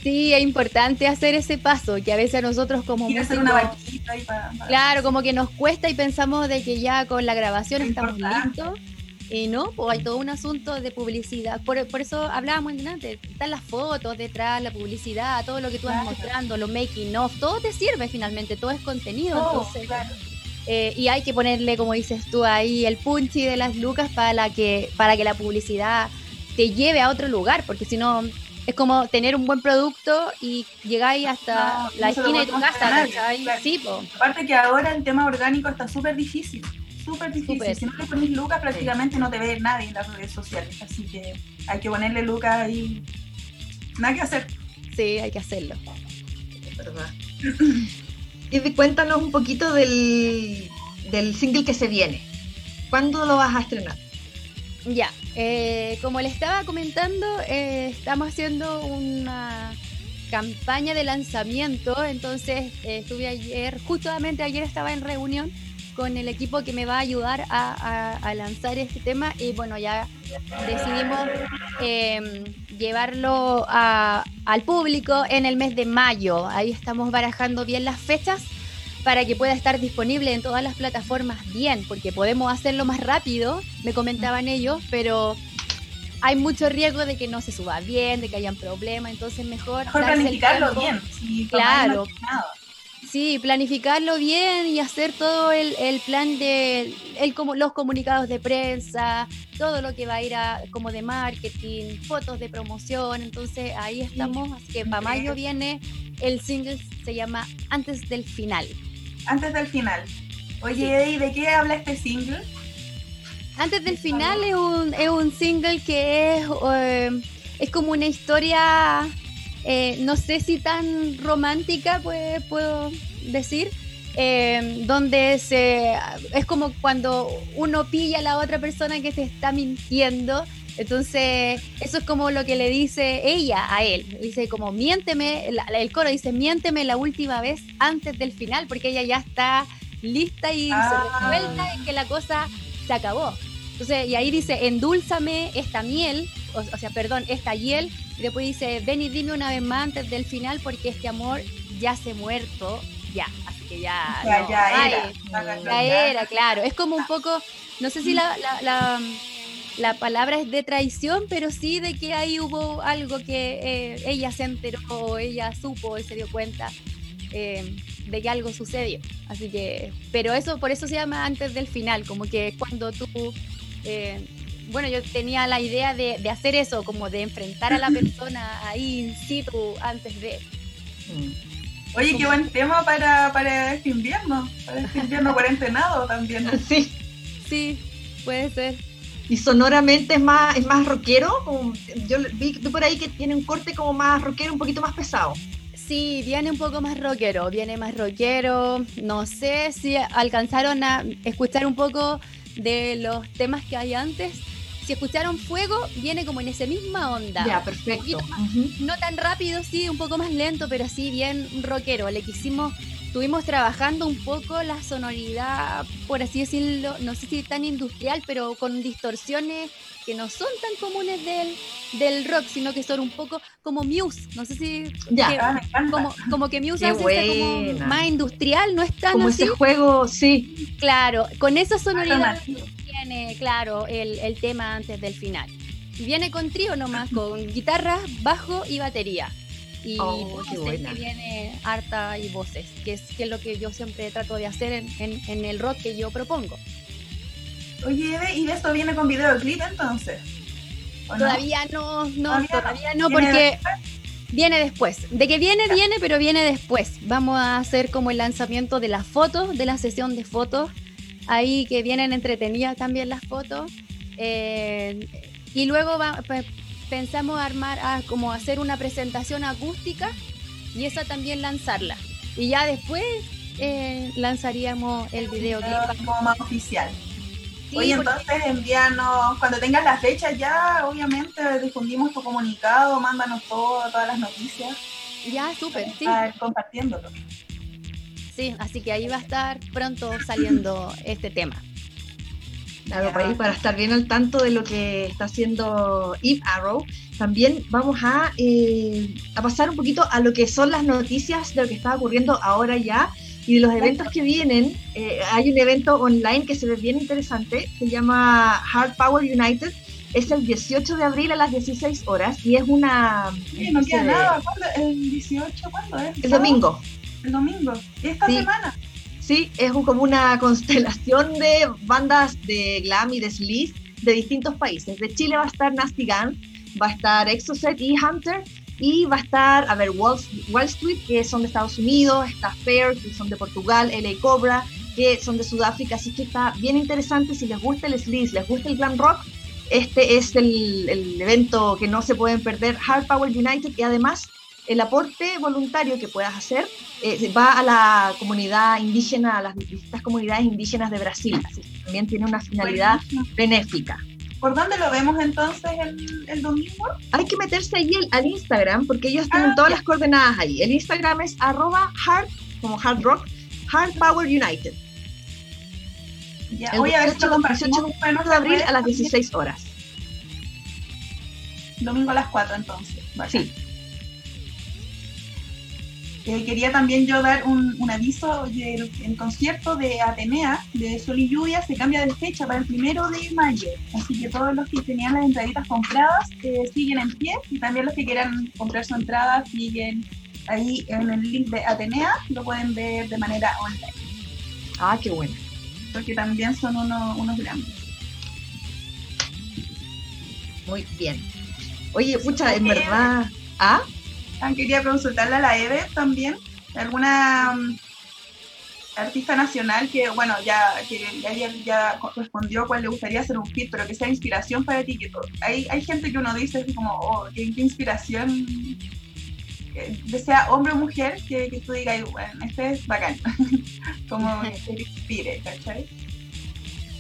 Sí, es importante hacer ese paso, que a veces a nosotros como Quiero hacer músicos- una vaquita ahí para, para- Claro, como que nos cuesta y pensamos de que ya con la grabación Es estamos importante. listos. Y no, pues hay todo un asunto de publicidad. Por, por eso hablábamos antes, están las fotos detrás, la publicidad, todo lo que tú vas Claro. mostrando, los making of, todo te sirve finalmente, todo es contenido. Todo, entonces, claro. eh, y hay que ponerle, como dices tú ahí, el punchy de las lucas para, la que, para que la publicidad te lleve a otro lugar, porque si no, es como tener un buen producto y llegáis hasta No, la esquina de tu casa, hacer a nadie, ¿cachai? claro. Sí, po. Aparte que ahora el tema orgánico está súper difícil. Súper difícil. Si no le pones lucas, prácticamente no te ve nadie en las redes sociales. Así que hay que ponerle lucas ahí. Nada que hacer. Sí, hay que hacerlo. Es verdad. Y cuéntanos un poquito del, del single que se viene. ¿Cuándo lo vas a estrenar? Ya, eh, como le estaba comentando, eh, estamos haciendo una campaña de lanzamiento, entonces eh, estuve ayer, justamente ayer estaba en reunión con el equipo que me va a ayudar a, a- a lanzar este tema y bueno, ya decidimos eh, llevarlo a- al público en el mes de mayo. Ahí estamos barajando bien las fechas para que pueda estar disponible en todas las plataformas bien, porque podemos hacerlo más rápido, me comentaban ellos, pero hay mucho riesgo de que no se suba bien, de que hayan problemas, entonces mejor... Mejor planificarlo bien. Si Claro. Sí, planificarlo bien y hacer todo el, el plan de el, como, los comunicados de prensa, todo lo que va a ir a, como de marketing, fotos de promoción. Entonces ahí estamos. Así que para mayo viene el single, se llama Antes del Final. Antes del final. Oye, Sí. Eddie, ¿de qué habla este single? Antes del final es un, es un single que es, eh, es como una historia, eh, no sé si tan romántica, pues, puedo decir, eh, donde se, es como cuando uno pilla a la otra persona que se está mintiendo. Entonces, eso es como lo que le dice ella a él. Dice como, miénteme, el coro dice, miénteme la última vez antes del final, porque ella ya está lista y Ah. se resuelta en que la cosa se acabó. Entonces, y ahí dice, endúlzame esta miel, o, o sea, perdón, esta hiel, y después dice, ven y dime una vez más antes del final porque este amor ya se muerto, ya, así que ya, Ya, no, ya ay, era. ya era, claro, es como un poco, no sé si la, la, la, la palabra es de traición, pero sí de que ahí hubo algo que eh, ella se enteró, o ella supo y se dio cuenta eh, de que algo sucedió. Así que, pero eso, por eso se llama antes del final, como que cuando tú, eh, bueno, yo tenía la idea de, de hacer eso, como de enfrentar a la persona ahí in situ antes de... Oye, qué buen tema para, para este invierno. Para este invierno cuarentenado también. Sí. Sí, puede ser. Y sonoramente es más, es más rockero. como- yo vi, vi por ahí que tiene un corte como más rockero, un poquito más pesado. Sí, viene un poco más rockero, viene más rockero. No sé si alcanzaron a escuchar un poco de los temas que hay antes. Si escucharon Fuego, viene como en esa misma onda. Ya, perfecto. más no tan rápido, sí, un poco más lento, pero sí bien rockero. Le quisimos, estuvimos trabajando un poco la sonoridad, por así decirlo, no sé si tan industrial, pero con distorsiones que no son tan comunes del, del rock, sino que son un poco como Muse. No sé si Ya. que- Ah, como, como que Muse hace como más industrial, no es tan Como así. ese juego, sí. Claro, con esa sonoridad alternativo. viene, claro, el, el tema antes del final. Y Viene con trío nomás, con guitarra, bajo y batería. Y Oh, voces que viene harta y voces, que es, que es lo que yo siempre trato de hacer en, en- en el rock que yo propongo. Oye, ¿y esto viene con videoclip entonces? Todavía no, no, Todavía no. todavía no, Viene porque viene después. De que viene, viene, pero viene después. Vamos a hacer como el lanzamiento de las fotos, de la sesión de fotos. Ahí que vienen entretenidas también las fotos. Eh, y luego va- pe- pensamos armar, a, como hacer una presentación acústica y esa también lanzarla. Y ya después eh, lanzaríamos el videoclip. Como más oficial. Sí, Oye, porque- entonces envíanos, cuando tengas las fechas ya, obviamente difundimos tu comunicado, mándanos todo, todas las noticias, ya, súper, sí. compartiéndolo. Sí, así que ahí va a estar pronto saliendo este tema. Claro, para, para estar bien al tanto de lo que está haciendo Eve Arrow, también vamos a, eh, a pasar un poquito a lo que son las noticias de lo que está ocurriendo ahora ya y de los eventos que vienen. Eh, hay un evento online que se ve bien interesante, se llama Hard Power United. Es el 18 de abril a las 16 horas y es una. Sí, no queda nada. ¿Cuándo? ¿El 18? ¿Cuándo es? El domingo. El domingo. Esta Sí. semana. Sí, es como una constelación de bandas de glam y de sleaze de distintos países. De Chile va a estar Nasty Gun, va a estar Exocet y Hunter, y va a estar, a ver, Wall, Wall Street, que son de Estados Unidos, está Fair, que son de Portugal, LA Cobra, que son de Sudáfrica, así que está bien interesante. Si les gusta el sleaze, les gusta el glam rock, este es el, el evento que no se pueden perder, Hard Power United, y además el aporte voluntario que puedas hacer eh, va a la comunidad indígena, a las distintas comunidades indígenas de Brasil. Así que también tiene una finalidad Buenísimo. benéfica. ¿Por dónde lo vemos entonces el, el domingo? Hay que meterse ahí al- al Instagram porque ellos tienen Ah, todas las coordenadas ahí. El Instagram es arroba hard, como hard rock, hard power united. Ya, El voy a ver si 18 lo compartimos 18 después en de abril a las también. 16 horas. Domingo a las 4 entonces. Sí. Eh, quería también yo dar un, un aviso del el concierto de Atenea de Sol y Lluvia se cambia de fecha para el primero de mayo. Así que todos los que tenían las entraditas compradas eh, siguen en pie y también los que quieran comprar su entrada siguen ahí en el link de Atenea, lo pueden ver de manera online, Ah, qué bueno. porque también son uno- unos grandes. Muy bien. Oye, pucha, en verdad. ¿Ah? Quería consultarle a la Eve también, alguna mm, artista nacional que, bueno, ya, que ya, ya- respondió cuál le gustaría hacer un fit, pero que sea inspiración para ti. Que hay, hay gente que uno dice como, oh, qué, inspiración, eh, que sea hombre o mujer, que, que tú digas, bueno, este es bacán, como que te inspire, ¿cachai?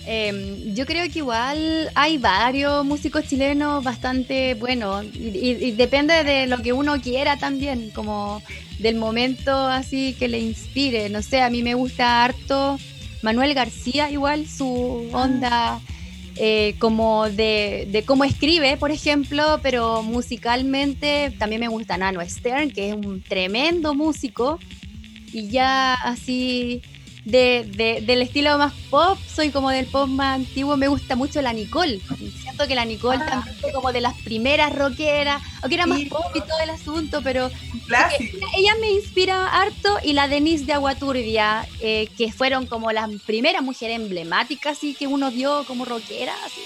Em, yo creo que igual hay varios músicos chilenos bastante buenos y, y- y depende de lo que uno quiera también, como del momento así que le inspire. No sé, a mí me gusta harto Manuel García igual, su onda eh, como de, de cómo escribe, por ejemplo, pero musicalmente también me gusta Nano Stern, que es un tremendo músico y ya así de, de- del estilo más pop, soy como del pop más antiguo, me gusta mucho la Nicole. Siento que la Nicole Ah. también fue como de las primeras rockeras, aunque era más Sí. pop y todo el asunto, pero ella me inspira harto y la Denise de Aguaturbia, eh, que fueron como las primeras mujeres emblemáticas así que uno vio como rockera. Así.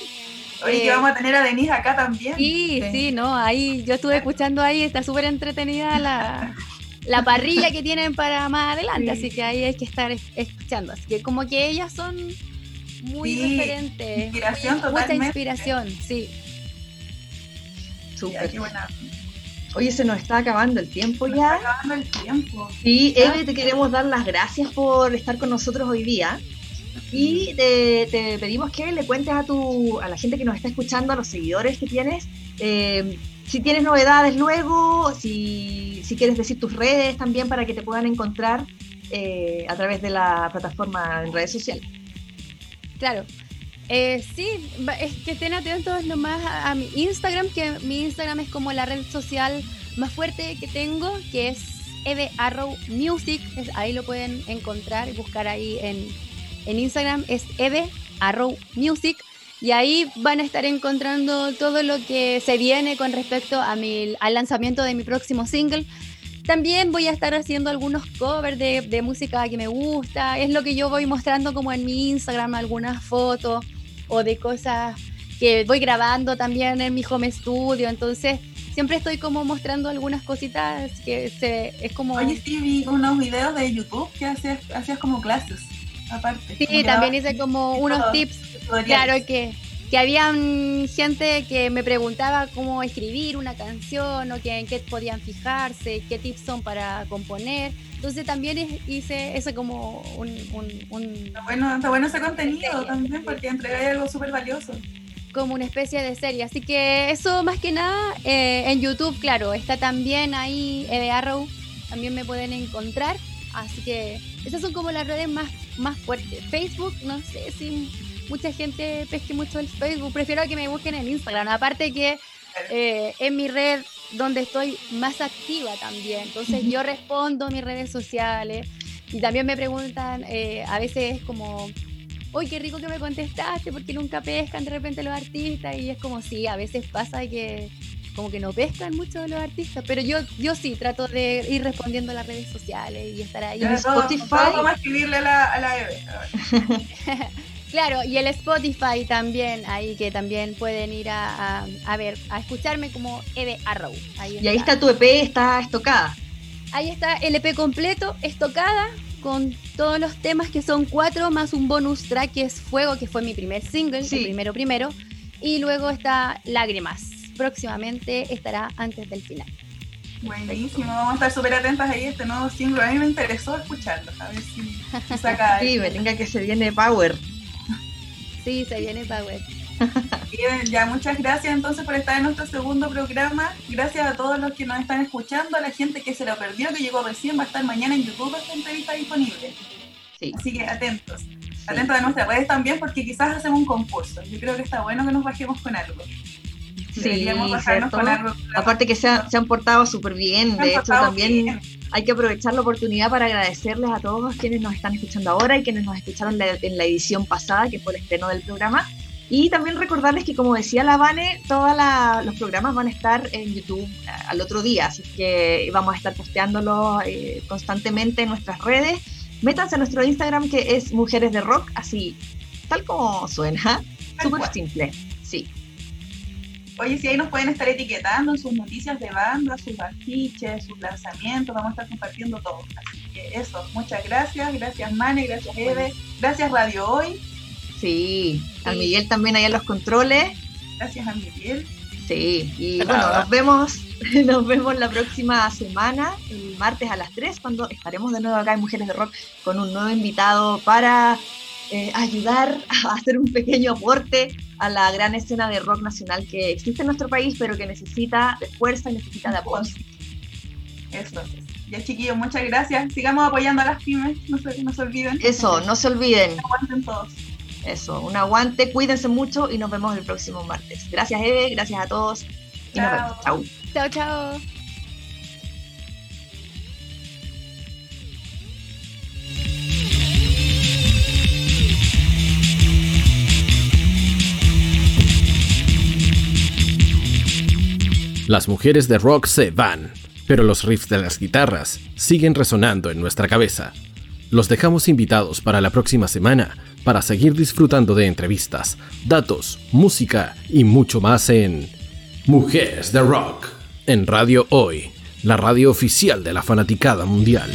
Oye, que eh, vamos a tener a Denise acá también. Sí, Sí. sí, no, ahí yo estuve escuchando ahí, está súper entretenida la, la parrilla que tienen para más adelante, Sí. así que ahí hay que estar es- escuchando. Así que como que ellas son muy Sí, referentes. inspiración muy- Mucha inspiración, sí. Súper. qué buena. Oye, se nos está acabando el tiempo Está ya. acabando el tiempo. Sí. Eve, te queremos dar las gracias por estar con nosotros hoy día. Y te, te pedimos que le cuentes a, tu, a la gente que nos está escuchando, a los seguidores que tienes, eh, si tienes novedades luego, si, si quieres decir tus redes también para que te puedan encontrar eh, a través de la plataforma en redes sociales. Claro. Eh, sí, es que estén atentos nomás a, a mi Instagram, que mi Instagram es como la red social más fuerte que tengo, que es Eve Arrow Music. Ahí lo pueden encontrar y buscar ahí en, en Instagram. Es Eve Arrow Music. Y ahí van a estar encontrando todo lo que se viene con respecto a mi, al lanzamiento de mi próximo single. También voy a estar haciendo algunos covers de, música que me gusta. Es lo que yo voy mostrando como en mi Instagram, algunas fotos o de cosas que voy grabando también en mi home studio. Entonces, siempre estoy como mostrando algunas cositas que se, es como... Oye, sí, vi unos videos de YouTube que hacías como clases, aparte. sí, Como también hice como unos todo. tips. Claro que, que habían gente que me preguntaba cómo escribir una canción o que en qué podían fijarse, qué tips son para componer. Entonces también hice eso como un, un- un- Está bueno, está bueno ese contenido Serie. también porque entregáis algo súper valioso. como una especie de serie. Así que eso más que nada eh, en YouTube, claro, está también ahí Eve Arrow, también me pueden encontrar. Así que esas son como las redes más, más fuertes. Facebook, no sé si mucha gente pesque mucho el Facebook. Prefiero que me busquen en Instagram. Aparte que eh, es mi red donde estoy más activa también. Entonces yo respondo a mis redes sociales y también me preguntan eh, a veces como, uy, qué rico que me contestaste, porque nunca pescan de repente los artistas y es como, sí, a veces pasa que como que no pescan mucho los artistas, pero yo yo sí trato de ir respondiendo a las redes sociales y estar ahí. En Spotify. Vamos a escribirle a la, a la Eve. Claro, y el Spotify también, ahí que también pueden ir a, a, ver, a escucharme como Eve Arrow. y ahí está tu EP, está estocada. Ahí está el EP completo, estocada, con todos los temas que son cuatro, más un bonus track que es Fuego, que fue mi primer single, el primero primero. Y luego está Lágrimas. Próximamente estará antes del final. Buenísimo, vamos a estar súper atentas ahí a este nuevo single. A mí me interesó escucharlo, a ver si, saca. sí, me tenga que se viene Power. Sí, se viene Power. Bien, ya muchas gracias entonces por estar en nuestro segundo programa. Gracias a todos los que nos están escuchando, a la gente que se lo perdió, que llegó recién, va a estar mañana en YouTube esta entrevista disponible. Sí. Así que atentos. Atentos a nuestras redes también porque quizás hacemos un concurso. Yo creo que está bueno que nos bajemos con algo. Sí, con algo. Aparte que se, han portado súper bien, de hecho también hay que aprovechar la oportunidad para agradecerles a todos quienes nos están escuchando ahora y quienes nos escucharon en la edición pasada, que fue el estreno del programa. Y también recordarles que, como decía la Vane, todos los programas van a estar en YouTube eh, al otro día, así que vamos a estar posteándolos eh, constantemente en nuestras redes. Métanse a nuestro Instagram que es Mujeres de Rock, así, tal como suena, súper simple, sí. Oye, si ahí nos pueden estar etiquetando en sus noticias de banda, sus afiches, sus lanzamientos, vamos a estar compartiendo todo. Así que eso, muchas gracias, gracias Mane, gracias Eve, gracias Radio Hoy. Sí, a Miguel también ahí en los controles. Gracias a Miguel. Sí, y bueno, nos vemos, nos vemos la próxima semana, el martes a las 3, cuando estaremos de nuevo acá en Mujeres de Rock con un nuevo invitado para eh, ayudar a hacer un pequeño aporte a la gran escena de rock nacional que existe en nuestro país, pero que necesita de fuerza y necesita de apoyo. Eso. Ya chiquillos, muchas gracias. Sigamos apoyando a las pymes, no se, no se olviden. Eso, no se olviden. Aguanten todos. Eso, un aguante, cuídense mucho y nos vemos el próximo martes. Gracias Eve, gracias a todos y nos vemos. Chao. Chao, chao. Las mujeres de rock se van, pero los riffs de las guitarras siguen resonando en nuestra cabeza. Los dejamos invitados para la próxima semana para seguir disfrutando de entrevistas, datos, música y mucho más en Mujeres de Rock, en Radio Hoy, la radio oficial de la fanaticada mundial.